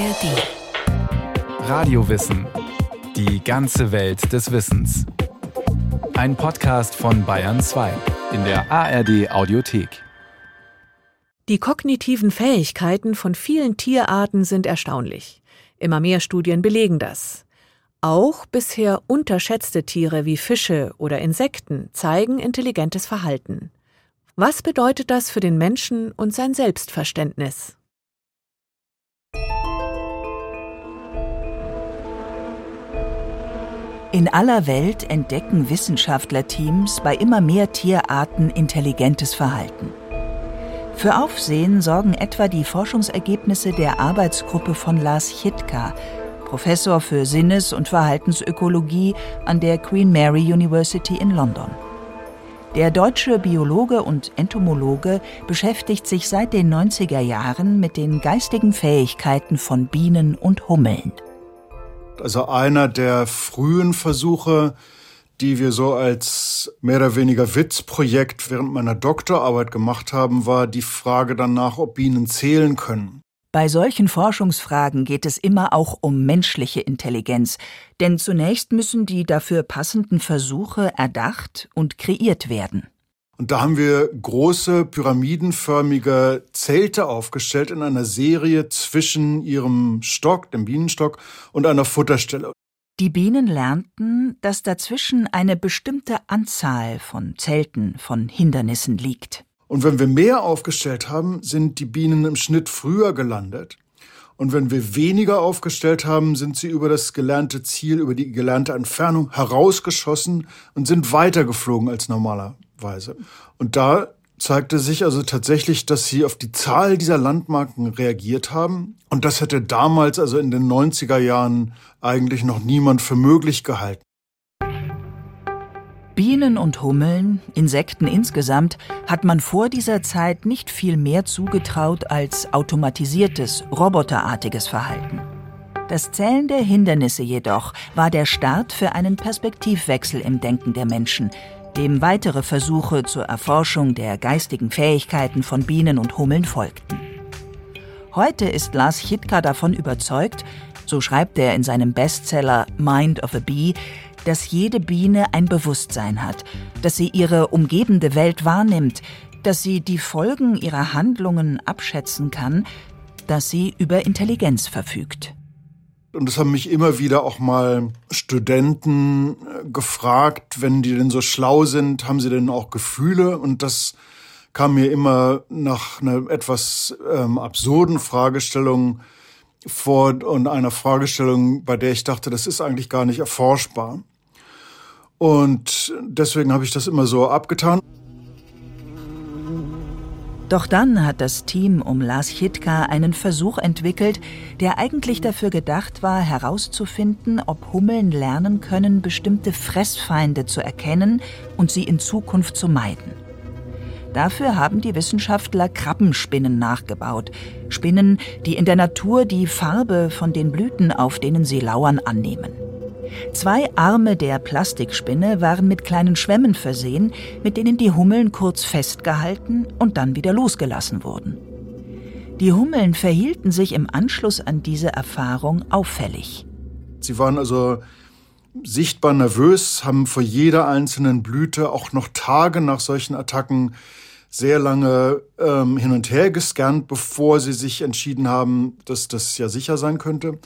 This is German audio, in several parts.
ARD. Radiowissen. Die ganze Welt des Wissens. Ein Podcast von Bayern 2 in der ARD Audiothek. Die kognitiven Fähigkeiten von vielen Tierarten sind erstaunlich. Immer mehr Studien belegen das. Auch bisher unterschätzte Tiere wie Fische oder Insekten zeigen intelligentes Verhalten. Was bedeutet das für den Menschen und sein Selbstverständnis? In aller Welt entdecken Wissenschaftlerteams bei immer mehr Tierarten intelligentes Verhalten. Für Aufsehen sorgen etwa die Forschungsergebnisse der Arbeitsgruppe von Lars Chitka, Professor für Sinnes- und Verhaltensökologie an der Queen Mary University in London. Der deutsche Biologe und Entomologe beschäftigt sich seit den 90er Jahren mit den geistigen Fähigkeiten von Bienen und Hummeln. Also einer der frühen Versuche, die wir so als mehr oder weniger Witzprojekt während meiner Doktorarbeit gemacht haben, war die Frage danach, ob Bienen zählen können. Bei solchen Forschungsfragen geht es immer auch um menschliche Intelligenz, denn zunächst müssen die dafür passenden Versuche erdacht und kreiert werden. Und da haben wir große pyramidenförmige Zelte aufgestellt in einer Serie zwischen ihrem Stock, dem Bienenstock, und einer Futterstelle. Die Bienen lernten, dass dazwischen eine bestimmte Anzahl von Zelten, von Hindernissen liegt. Und wenn wir mehr aufgestellt haben, sind die Bienen im Schnitt früher gelandet. Und wenn wir weniger aufgestellt haben, sind sie über das gelernte Ziel, über die gelernte Entfernung herausgeschossen und sind weitergeflogen als normaler. Weise. Und da zeigte sich also tatsächlich, dass sie auf die Zahl dieser Landmarken reagiert haben. Und das hätte damals, also in den 90er Jahren, eigentlich noch niemand für möglich gehalten. Bienen und Hummeln, Insekten insgesamt, hat man vor dieser Zeit nicht viel mehr zugetraut als automatisiertes, roboterartiges Verhalten. Das Zählen der Hindernisse jedoch war der Start für einen Perspektivwechsel im Denken der Menschen, dem weitere Versuche zur Erforschung der geistigen Fähigkeiten von Bienen und Hummeln folgten. Heute ist Lars Chitka davon überzeugt, so schreibt er in seinem Bestseller Mind of a Bee, dass jede Biene ein Bewusstsein hat, dass sie ihre umgebende Welt wahrnimmt, dass sie die Folgen ihrer Handlungen abschätzen kann, dass sie über Intelligenz verfügt. Und das haben mich immer wieder auch mal Studenten äh, gefragt, wenn die denn so schlau sind, haben sie denn auch Gefühle? Und das kam mir immer nach einer etwas ähm, absurden Fragestellung vor und einer Fragestellung, bei der ich dachte, das ist eigentlich gar nicht erforschbar. Und deswegen habe ich das immer so abgetan. Doch dann hat das Team um Lars Chitka einen Versuch entwickelt, der eigentlich dafür gedacht war, herauszufinden, ob Hummeln lernen können, bestimmte Fressfeinde zu erkennen und sie in Zukunft zu meiden. Dafür haben die Wissenschaftler Krabbenspinnen nachgebaut. Spinnen, die in der Natur die Farbe von den Blüten, auf denen sie lauern, annehmen. Zwei Arme der Plastikspinne waren mit kleinen Schwämmen versehen, mit denen die Hummeln kurz festgehalten und dann wieder losgelassen wurden. Die Hummeln verhielten sich im Anschluss an diese Erfahrung auffällig. Sie waren also sichtbar nervös, haben vor jeder einzelnen Blüte auch noch Tage nach solchen Attacken sehr lange ähm, hin und her gescannt, bevor sie sich entschieden haben, dass das ja sicher sein könnte.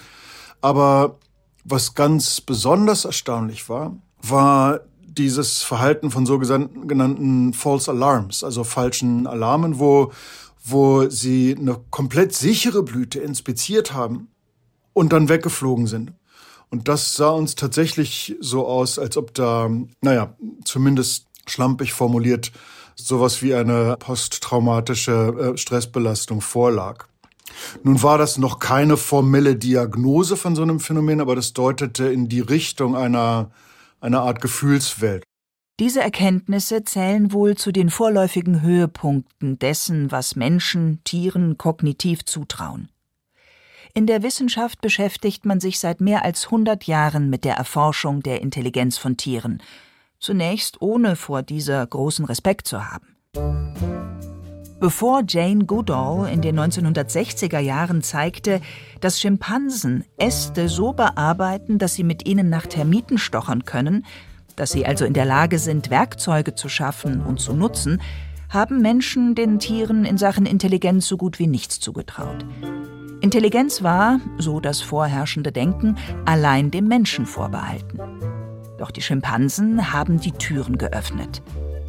Aber was ganz besonders erstaunlich war, war dieses Verhalten von sogenannten False Alarms, also falschen Alarmen, wo, wo sie eine komplett sichere Blüte inspiziert haben und dann weggeflogen sind. Und das sah uns tatsächlich so aus, als ob da, naja, zumindest schlampig formuliert, sowas wie eine posttraumatische äh, Stressbelastung vorlag. Nun war das noch keine formelle Diagnose von so einem Phänomen, aber das deutete in die Richtung einer, einer Art Gefühlswelt. Diese Erkenntnisse zählen wohl zu den vorläufigen Höhepunkten dessen, was Menschen, Tieren kognitiv zutrauen. In der Wissenschaft beschäftigt man sich seit mehr als 100 Jahren mit der Erforschung der Intelligenz von Tieren, zunächst ohne vor dieser großen Respekt zu haben. Bevor Jane Goodall in den 1960er Jahren zeigte, dass Schimpansen Äste so bearbeiten, dass sie mit ihnen nach Termiten stochern können, dass sie also in der Lage sind, Werkzeuge zu schaffen und zu nutzen, haben Menschen den Tieren in Sachen Intelligenz so gut wie nichts zugetraut. Intelligenz war, so das vorherrschende Denken, allein dem Menschen vorbehalten. Doch die Schimpansen haben die Türen geöffnet.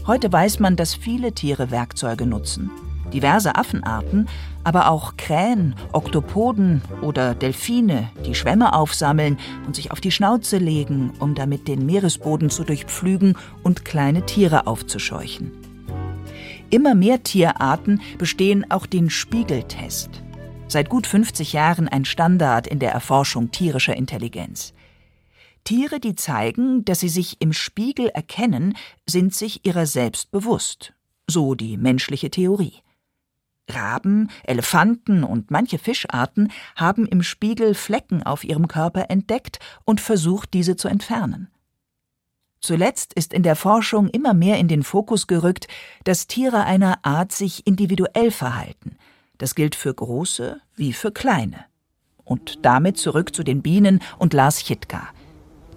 Heute weiß man, dass viele Tiere Werkzeuge nutzen. Diverse Affenarten, aber auch Krähen, Oktopoden oder Delfine, die Schwämme aufsammeln und sich auf die Schnauze legen, um damit den Meeresboden zu durchpflügen und kleine Tiere aufzuscheuchen. Immer mehr Tierarten bestehen auch den Spiegeltest. Seit gut 50 Jahren ein Standard in der Erforschung tierischer Intelligenz. Tiere, die zeigen, dass sie sich im Spiegel erkennen, sind sich ihrer selbst bewusst. So die menschliche Theorie. Raben, Elefanten und manche Fischarten haben im Spiegel Flecken auf ihrem Körper entdeckt und versucht, diese zu entfernen. Zuletzt ist in der Forschung immer mehr in den Fokus gerückt, dass Tiere einer Art sich individuell verhalten. Das gilt für große wie für kleine. Und damit zurück zu den Bienen und Lars Chitka.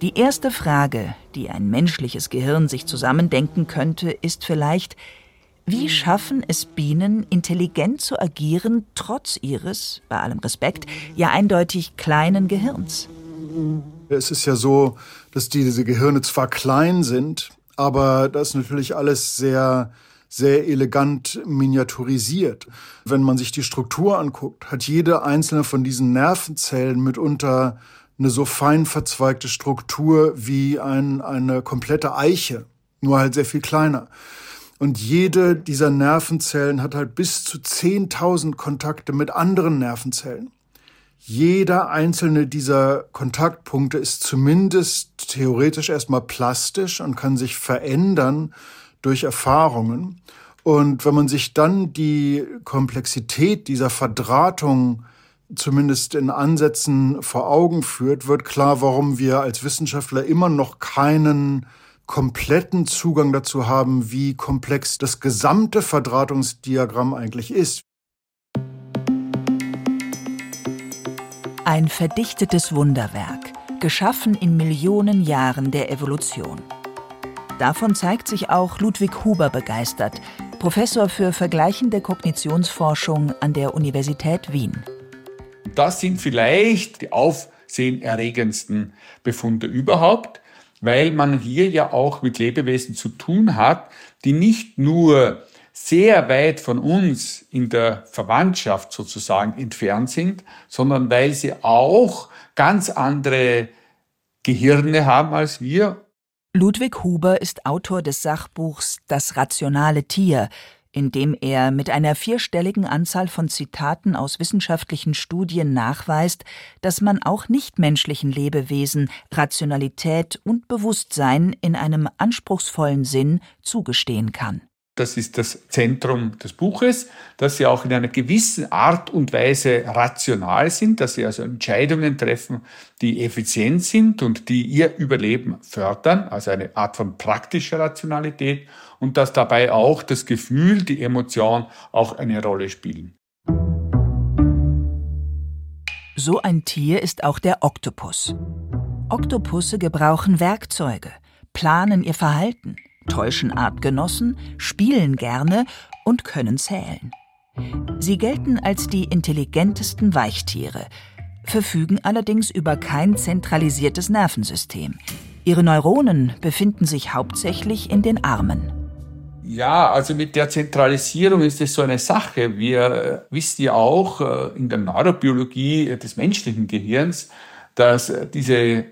Die erste Frage, die ein menschliches Gehirn sich zusammendenken könnte, ist vielleicht, wie schaffen es Bienen, intelligent zu agieren, trotz ihres, bei allem Respekt, ja eindeutig kleinen Gehirns? Es ist ja so, dass diese Gehirne zwar klein sind, aber das ist natürlich alles sehr, sehr elegant miniaturisiert. Wenn man sich die Struktur anguckt, hat jede einzelne von diesen Nervenzellen mitunter eine so fein verzweigte Struktur wie ein, eine komplette Eiche, nur halt sehr viel kleiner. Und jede dieser Nervenzellen hat halt bis zu 10.000 Kontakte mit anderen Nervenzellen. Jeder einzelne dieser Kontaktpunkte ist zumindest theoretisch erstmal plastisch und kann sich verändern durch Erfahrungen. Und wenn man sich dann die Komplexität dieser Verdrahtung zumindest in Ansätzen vor Augen führt, wird klar, warum wir als Wissenschaftler immer noch keinen kompletten Zugang dazu haben, wie komplex das gesamte Verdrahtungsdiagramm eigentlich ist. Ein verdichtetes Wunderwerk, geschaffen in Millionen Jahren der Evolution. Davon zeigt sich auch Ludwig Huber begeistert, Professor für vergleichende Kognitionsforschung an der Universität Wien. Das sind vielleicht die aufsehenerregendsten Befunde überhaupt, weil man hier ja auch mit Lebewesen zu tun hat, die nicht nur sehr weit von uns in der Verwandtschaft sozusagen entfernt sind, sondern weil sie auch ganz andere Gehirne haben als wir. Ludwig Huber ist Autor des Sachbuchs Das rationale Tier, in dem er mit einer vierstelligen Anzahl von Zitaten aus wissenschaftlichen Studien nachweist, dass man auch nichtmenschlichen Lebewesen Rationalität und Bewusstsein in einem anspruchsvollen Sinn zugestehen kann. Das ist das Zentrum des Buches, dass sie auch in einer gewissen Art und Weise rational sind, dass sie also Entscheidungen treffen, die effizient sind und die ihr Überleben fördern, also eine Art von praktischer Rationalität und dass dabei auch das Gefühl, die Emotion auch eine Rolle spielen. So ein Tier ist auch der Oktopus. Oktopusse gebrauchen Werkzeuge, planen ihr Verhalten, täuschen Artgenossen, spielen gerne und können zählen. Sie gelten als die intelligentesten Weichtiere, verfügen allerdings über kein zentralisiertes Nervensystem. Ihre Neuronen befinden sich hauptsächlich in den Armen. Ja, also mit der Zentralisierung ist es so eine Sache. Wir äh, wissen ja auch äh, in der Neurobiologie des menschlichen Gehirns, dass äh, diese,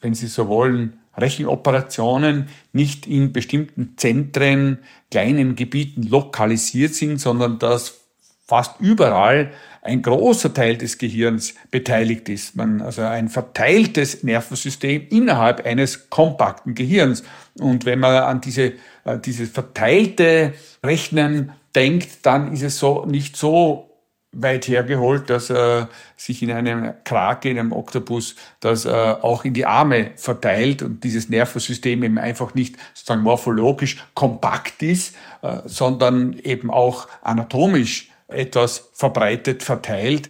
wenn Sie so wollen, Rechenoperationen nicht in bestimmten Zentren, kleinen Gebieten lokalisiert sind, sondern dass fast überall ein großer Teil des Gehirns beteiligt ist. Man, also ein verteiltes Nervensystem innerhalb eines kompakten Gehirns. Und wenn man an diese, dieses verteilte Rechnen denkt, dann ist es so nicht so weit hergeholt, dass er sich in einem Krake, in einem Oktopus, das äh, auch in die Arme verteilt und dieses Nervensystem eben einfach nicht sozusagen morphologisch kompakt ist, äh, sondern eben auch anatomisch etwas verbreitet, verteilt.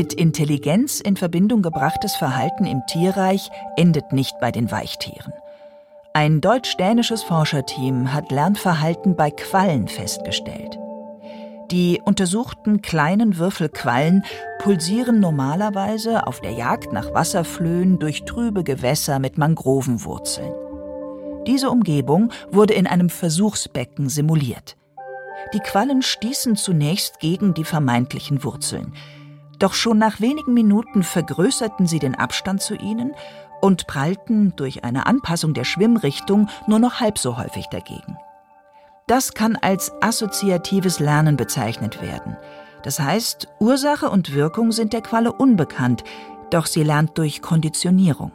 Mit Intelligenz in Verbindung gebrachtes Verhalten im Tierreich endet nicht bei den Weichtieren. Ein deutsch-dänisches Forscherteam hat Lernverhalten bei Quallen festgestellt. Die untersuchten kleinen Würfelquallen pulsieren normalerweise auf der Jagd nach Wasserflöhen durch trübe Gewässer mit Mangrovenwurzeln. Diese Umgebung wurde in einem Versuchsbecken simuliert. Die Quallen stießen zunächst gegen die vermeintlichen Wurzeln. Doch schon nach wenigen Minuten vergrößerten sie den Abstand zu ihnen und prallten durch eine Anpassung der Schwimmrichtung nur noch halb so häufig dagegen. Das kann als assoziatives Lernen bezeichnet werden. Das heißt, Ursache und Wirkung sind der Qualle unbekannt, doch sie lernt durch Konditionierung.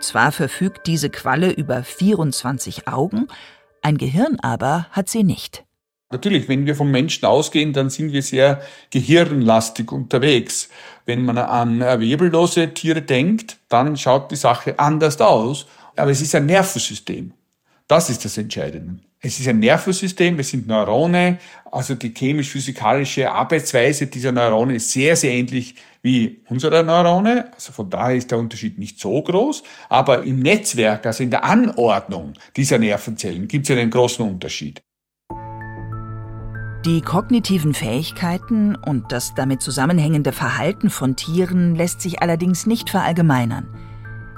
Zwar verfügt diese Qualle über 24 Augen, ein Gehirn aber hat sie nicht. Natürlich, wenn wir vom Menschen ausgehen, dann sind wir sehr gehirnlastig unterwegs. Wenn man an webellose Tiere denkt, dann schaut die Sache anders aus. Aber es ist ein Nervensystem. Das ist das Entscheidende. Es ist ein Nervensystem, es sind Neurone, also die chemisch-physikalische Arbeitsweise dieser Neurone ist sehr, sehr ähnlich wie unserer Neurone. Also von daher ist der Unterschied nicht so groß. Aber im Netzwerk, also in der Anordnung dieser Nervenzellen, gibt es einen großen Unterschied. Die kognitiven Fähigkeiten und das damit zusammenhängende Verhalten von Tieren lässt sich allerdings nicht verallgemeinern.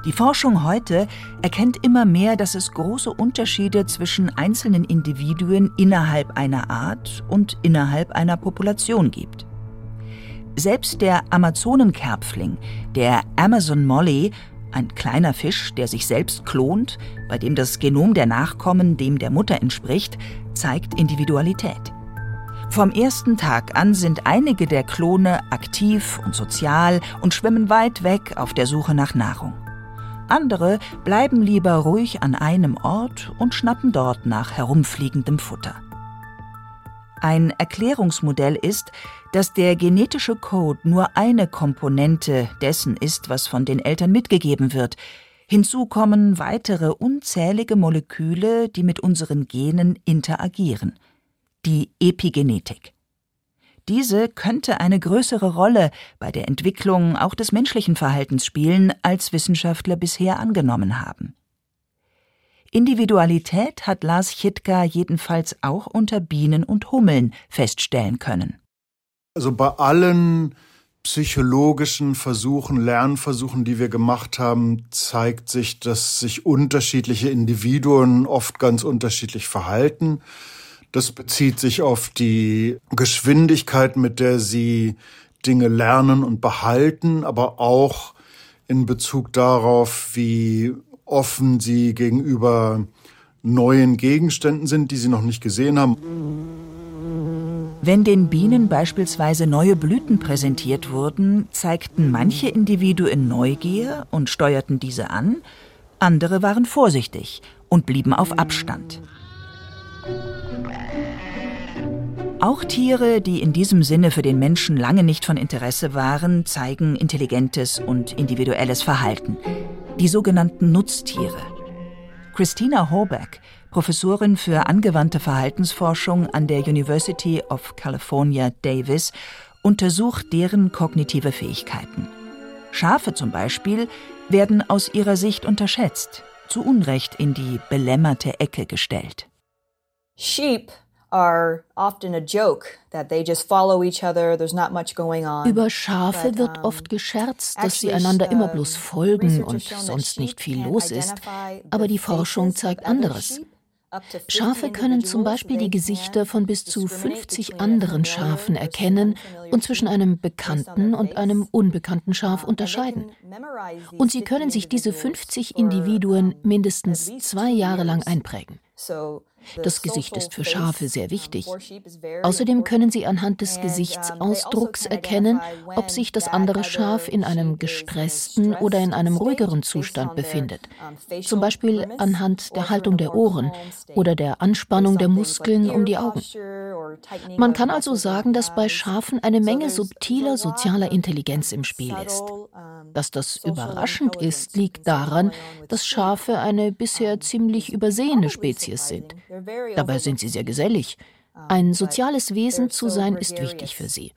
Die Forschung heute erkennt immer mehr, dass es große Unterschiede zwischen einzelnen Individuen innerhalb einer Art und innerhalb einer Population gibt. Selbst der Amazonenkerpfling, der Amazon Molly, ein kleiner Fisch, der sich selbst klont, bei dem das Genom der Nachkommen dem der Mutter entspricht, zeigt Individualität. Vom ersten Tag an sind einige der Klone aktiv und sozial und schwimmen weit weg auf der Suche nach Nahrung. Andere bleiben lieber ruhig an einem Ort und schnappen dort nach herumfliegendem Futter. Ein Erklärungsmodell ist, dass der genetische Code nur eine Komponente dessen ist, was von den Eltern mitgegeben wird. Hinzu kommen weitere unzählige Moleküle, die mit unseren Genen interagieren die Epigenetik. Diese könnte eine größere Rolle bei der Entwicklung auch des menschlichen Verhaltens spielen, als Wissenschaftler bisher angenommen haben. Individualität hat Lars Chitka jedenfalls auch unter Bienen und Hummeln feststellen können. Also bei allen psychologischen Versuchen, Lernversuchen, die wir gemacht haben, zeigt sich, dass sich unterschiedliche Individuen oft ganz unterschiedlich verhalten. Das bezieht sich auf die Geschwindigkeit, mit der sie Dinge lernen und behalten, aber auch in Bezug darauf, wie offen sie gegenüber neuen Gegenständen sind, die sie noch nicht gesehen haben. Wenn den Bienen beispielsweise neue Blüten präsentiert wurden, zeigten manche Individuen Neugier und steuerten diese an, andere waren vorsichtig und blieben auf Abstand. Auch Tiere, die in diesem Sinne für den Menschen lange nicht von Interesse waren, zeigen intelligentes und individuelles Verhalten. Die sogenannten Nutztiere. Christina Horbeck, Professorin für angewandte Verhaltensforschung an der University of California, Davis, untersucht deren kognitive Fähigkeiten. Schafe zum Beispiel werden aus ihrer Sicht unterschätzt, zu Unrecht in die belämmerte Ecke gestellt. Sheep are often a joke that they just follow each other, there's not much going on. Über Schafe wird oft gescherzt, dass sie einander immer bloß folgen und sonst nicht viel los ist. Aber die Forschung zeigt anderes. Schafe können zum Beispiel die Gesichter von bis zu 50 anderen Schafen erkennen und zwischen einem bekannten und einem unbekannten Schaf unterscheiden. Und sie können sich diese 50 Individuen mindestens zwei Jahre lang einprägen. Das Gesicht ist für Schafe sehr wichtig. Außerdem können sie anhand des Gesichtsausdrucks also erkennen, ob sich das andere Schaf in einem gestressten oder in einem ruhigeren Zustand befindet. Zum Beispiel anhand der Haltung der Ohren oder der Anspannung der Muskeln um die Augen. Man kann also sagen, dass bei Schafen eine Menge subtiler sozialer Intelligenz im Spiel ist. Dass das überraschend ist, liegt daran, dass Schafe eine bisher ziemlich übersehene Spezies sind. Dabei sind sie sehr gesellig. Ein soziales Wesen zu sein ist wichtig für sie.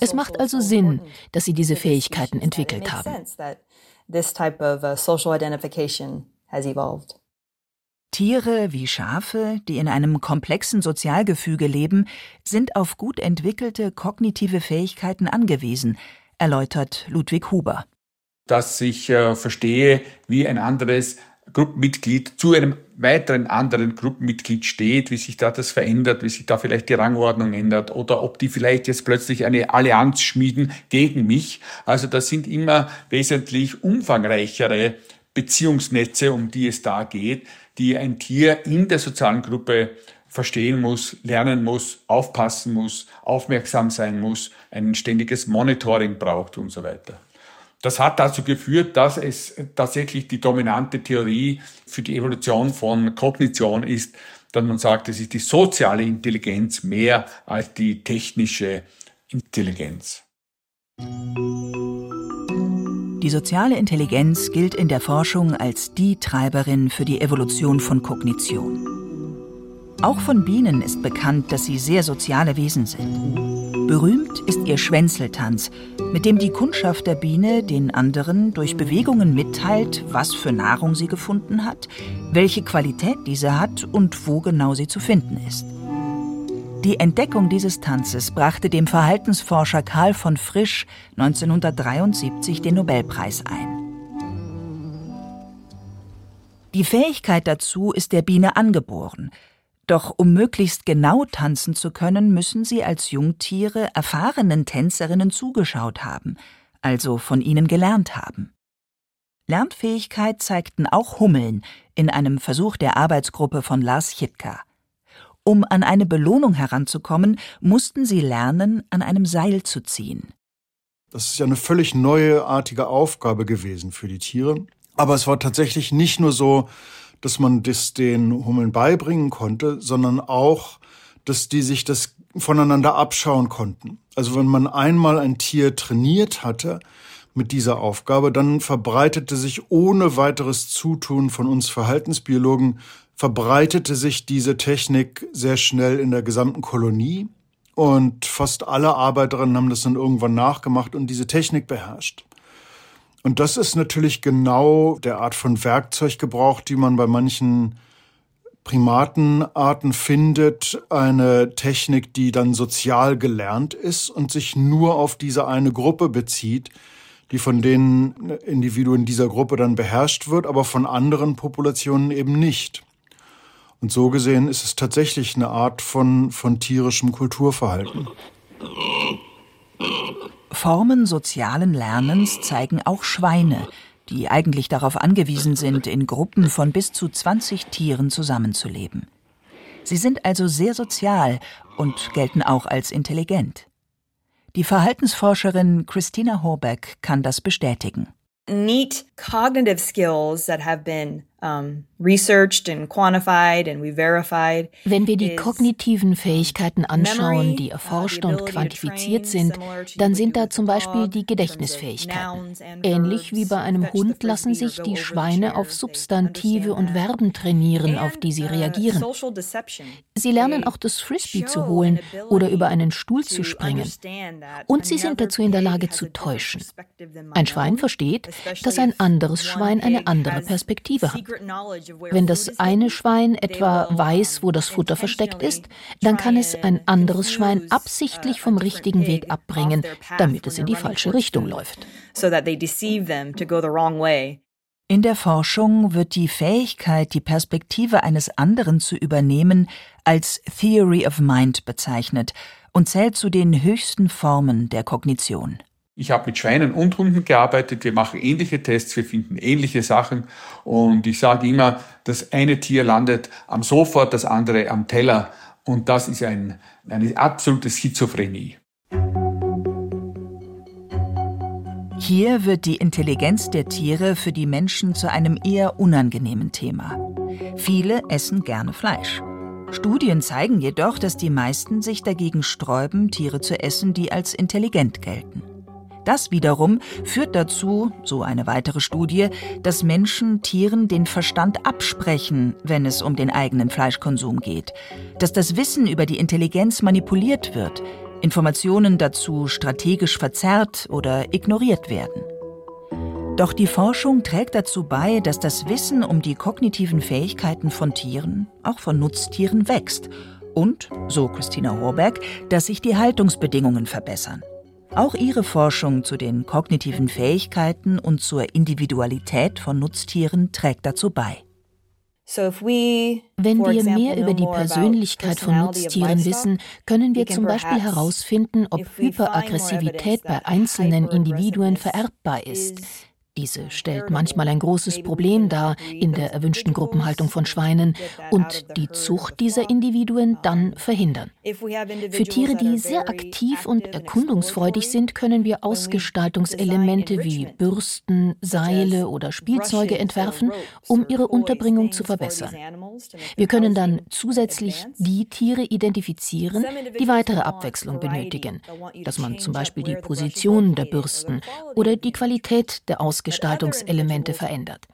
Es macht also Sinn, dass sie diese Fähigkeiten entwickelt haben. Tiere wie Schafe, die in einem komplexen Sozialgefüge leben, sind auf gut entwickelte kognitive Fähigkeiten angewiesen, erläutert Ludwig Huber. Dass ich äh, verstehe, wie ein anderes Gruppenmitglied zu einem weiteren anderen Gruppenmitglied steht, wie sich da das verändert, wie sich da vielleicht die Rangordnung ändert oder ob die vielleicht jetzt plötzlich eine Allianz schmieden gegen mich. Also das sind immer wesentlich umfangreichere Beziehungsnetze, um die es da geht, die ein Tier in der sozialen Gruppe verstehen muss, lernen muss, aufpassen muss, aufmerksam sein muss, ein ständiges Monitoring braucht und so weiter. Das hat dazu geführt, dass es tatsächlich die dominante Theorie für die Evolution von Kognition ist, dass man sagt, es ist die soziale Intelligenz mehr als die technische Intelligenz. Die soziale Intelligenz gilt in der Forschung als die Treiberin für die Evolution von Kognition. Auch von Bienen ist bekannt, dass sie sehr soziale Wesen sind. Berühmt ist ihr Schwänzeltanz, mit dem die Kundschaft der Biene den anderen durch Bewegungen mitteilt, was für Nahrung sie gefunden hat, welche Qualität diese hat und wo genau sie zu finden ist. Die Entdeckung dieses Tanzes brachte dem Verhaltensforscher Karl von Frisch 1973 den Nobelpreis ein. Die Fähigkeit dazu ist der Biene angeboren – doch um möglichst genau tanzen zu können, müssen sie als Jungtiere erfahrenen Tänzerinnen zugeschaut haben, also von ihnen gelernt haben. Lernfähigkeit zeigten auch Hummeln in einem Versuch der Arbeitsgruppe von Lars Chitka. Um an eine Belohnung heranzukommen, mussten sie lernen, an einem Seil zu ziehen. Das ist ja eine völlig neuartige Aufgabe gewesen für die Tiere. Aber es war tatsächlich nicht nur so, dass man das den Hummeln beibringen konnte, sondern auch, dass die sich das voneinander abschauen konnten. Also wenn man einmal ein Tier trainiert hatte mit dieser Aufgabe, dann verbreitete sich ohne weiteres Zutun von uns Verhaltensbiologen, verbreitete sich diese Technik sehr schnell in der gesamten Kolonie und fast alle Arbeiterinnen haben das dann irgendwann nachgemacht und diese Technik beherrscht. Und das ist natürlich genau der Art von Werkzeuggebrauch, die man bei manchen Primatenarten findet. Eine Technik, die dann sozial gelernt ist und sich nur auf diese eine Gruppe bezieht, die von den Individuen dieser Gruppe dann beherrscht wird, aber von anderen Populationen eben nicht. Und so gesehen ist es tatsächlich eine Art von, von tierischem Kulturverhalten. Formen sozialen Lernens zeigen auch Schweine, die eigentlich darauf angewiesen sind, in Gruppen von bis zu 20 Tieren zusammenzuleben. Sie sind also sehr sozial und gelten auch als intelligent. Die Verhaltensforscherin Christina Horbeck kann das bestätigen. Neat cognitive skills that have been um, researched and quantified and we verified. Wenn wir die kognitiven Fähigkeiten anschauen, die uh, erforscht und quantifiziert sind, dann sind da zum Beispiel die Gedächtnisfähigkeiten. Ähnlich wie bei einem Hund lassen sich die Schweine auf Substantive und Verben trainieren, auf die sie reagieren. Sie lernen auch das Frisbee zu holen oder über einen Stuhl zu springen. Und sie sind dazu in der Lage zu täuschen. Ein Schwein versteht, dass ein anderes Schwein eine andere Perspektive hat. Wenn das eine Schwein etwa weiß, wo das Futter versteckt ist, dann kann es ein anderes Schwein absichtlich vom richtigen Weg abbringen, damit es in die falsche Richtung läuft. In der Forschung wird die Fähigkeit, die Perspektive eines anderen zu übernehmen, als Theory of Mind bezeichnet und zählt zu den höchsten Formen der Kognition. Ich habe mit Schweinen und Hunden gearbeitet. Wir machen ähnliche Tests, wir finden ähnliche Sachen. Und ich sage immer, das eine Tier landet am Sofa, das andere am Teller. Und das ist ein, eine absolute Schizophrenie. Hier wird die Intelligenz der Tiere für die Menschen zu einem eher unangenehmen Thema. Viele essen gerne Fleisch. Studien zeigen jedoch, dass die meisten sich dagegen sträuben, Tiere zu essen, die als intelligent gelten. Das wiederum führt dazu, so eine weitere Studie, dass Menschen Tieren den Verstand absprechen, wenn es um den eigenen Fleischkonsum geht, dass das Wissen über die Intelligenz manipuliert wird, Informationen dazu strategisch verzerrt oder ignoriert werden. Doch die Forschung trägt dazu bei, dass das Wissen um die kognitiven Fähigkeiten von Tieren, auch von Nutztieren, wächst und, so Christina Horberg, dass sich die Haltungsbedingungen verbessern. Auch ihre Forschung zu den kognitiven Fähigkeiten und zur Individualität von Nutztieren trägt dazu bei. Wenn wir mehr über die Persönlichkeit von Nutztieren wissen, können wir zum Beispiel herausfinden, ob Hyperaggressivität bei einzelnen Individuen vererbbar ist. Diese stellt manchmal ein großes Problem dar in der erwünschten Gruppenhaltung von Schweinen und die Zucht dieser Individuen dann verhindern. Für Tiere, die sehr aktiv und erkundungsfreudig sind, können wir Ausgestaltungselemente wie Bürsten, Seile oder Spielzeuge entwerfen, um ihre Unterbringung zu verbessern. Wir können dann zusätzlich die Tiere identifizieren, die weitere Abwechslung benötigen, dass man zum Beispiel die Position der Bürsten oder die Qualität der Ausgestaltung Gestaltungselemente verändert.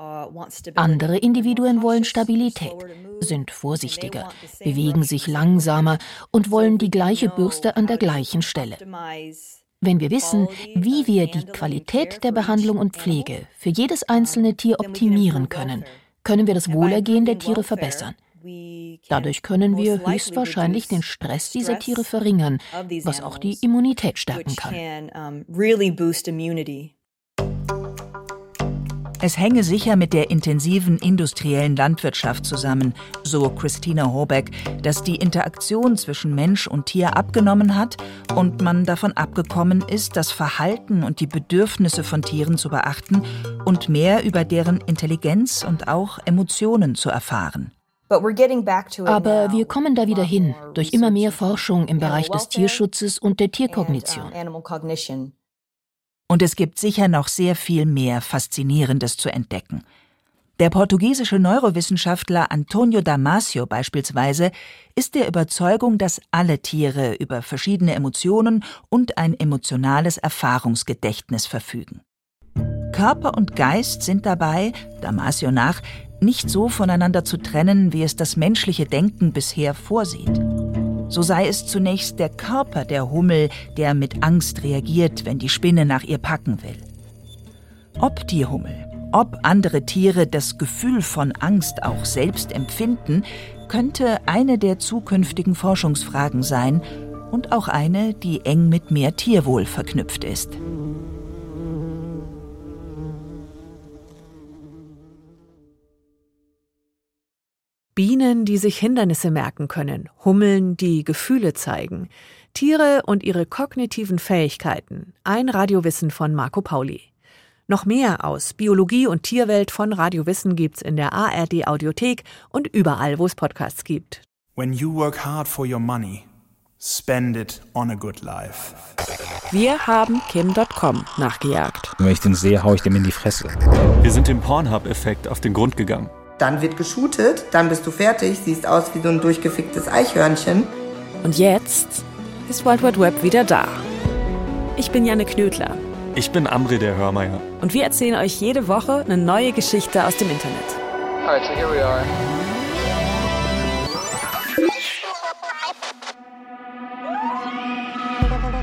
Andere Individuen wollen Stabilität, sind vorsichtiger, bewegen sich langsamer und wollen die gleiche Bürste an der gleichen Stelle. Wenn wir wissen, wie wir die Qualität der Behandlung und Pflege für jedes einzelne Tier optimieren können, können wir das Wohlergehen der Tiere verbessern. Dadurch können wir höchstwahrscheinlich den Stress dieser Tiere verringern, was auch die Immunität stärken kann. Es hänge sicher mit der intensiven industriellen Landwirtschaft zusammen, so Christina Horbeck, dass die Interaktion zwischen Mensch und Tier abgenommen hat und man davon abgekommen ist, das Verhalten und die Bedürfnisse von Tieren zu beachten und mehr über deren Intelligenz und auch Emotionen zu erfahren. Aber wir kommen da wieder hin, durch immer mehr Forschung im Bereich des Tierschutzes und der Tierkognition. Und es gibt sicher noch sehr viel mehr Faszinierendes zu entdecken. Der portugiesische Neurowissenschaftler Antonio Damasio beispielsweise ist der Überzeugung, dass alle Tiere über verschiedene Emotionen und ein emotionales Erfahrungsgedächtnis verfügen. Körper und Geist sind dabei, Damasio nach, nicht so voneinander zu trennen, wie es das menschliche Denken bisher vorsieht. So sei es zunächst der Körper der Hummel, der mit Angst reagiert, wenn die Spinne nach ihr packen will. Ob die Hummel, ob andere Tiere das Gefühl von Angst auch selbst empfinden, könnte eine der zukünftigen Forschungsfragen sein und auch eine, die eng mit mehr Tierwohl verknüpft ist. Bienen, die sich Hindernisse merken können, Hummeln, die Gefühle zeigen, Tiere und ihre kognitiven Fähigkeiten. Ein Radiowissen von Marco Pauli. Noch mehr aus Biologie und Tierwelt von Radiowissen gibt's in der ARD Audiothek und überall, wo es Podcasts gibt. When you work hard for your money, spend it on a good life. Wir haben Kim.com nachgejagt. Wenn ich den sehe, hau ich dem in die Fresse. Wir sind dem Pornhub-Effekt auf den Grund gegangen. Dann wird geshootet, dann bist du fertig, siehst aus wie so ein durchgeficktes Eichhörnchen. Und jetzt ist World Wide Web wieder da. Ich bin Janne Knödler. Ich bin Amri der Hörmeier. Und wir erzählen euch jede Woche eine neue Geschichte aus dem Internet. Alright, so here we are.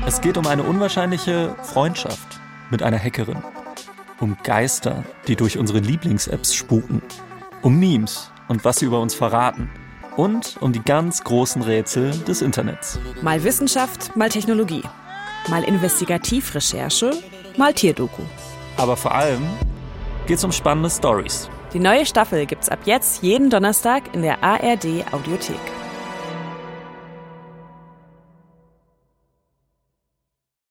Es geht um eine unwahrscheinliche Freundschaft mit einer Hackerin. Um Geister, die durch unsere Lieblings-Apps spuken um Memes und was sie über uns verraten und um die ganz großen Rätsel des Internets. Mal Wissenschaft, mal Technologie, mal Investigativrecherche, mal Tierdoku. Aber vor allem geht es um spannende Stories. Die neue Staffel gibt's ab jetzt jeden Donnerstag in der ARD Audiothek.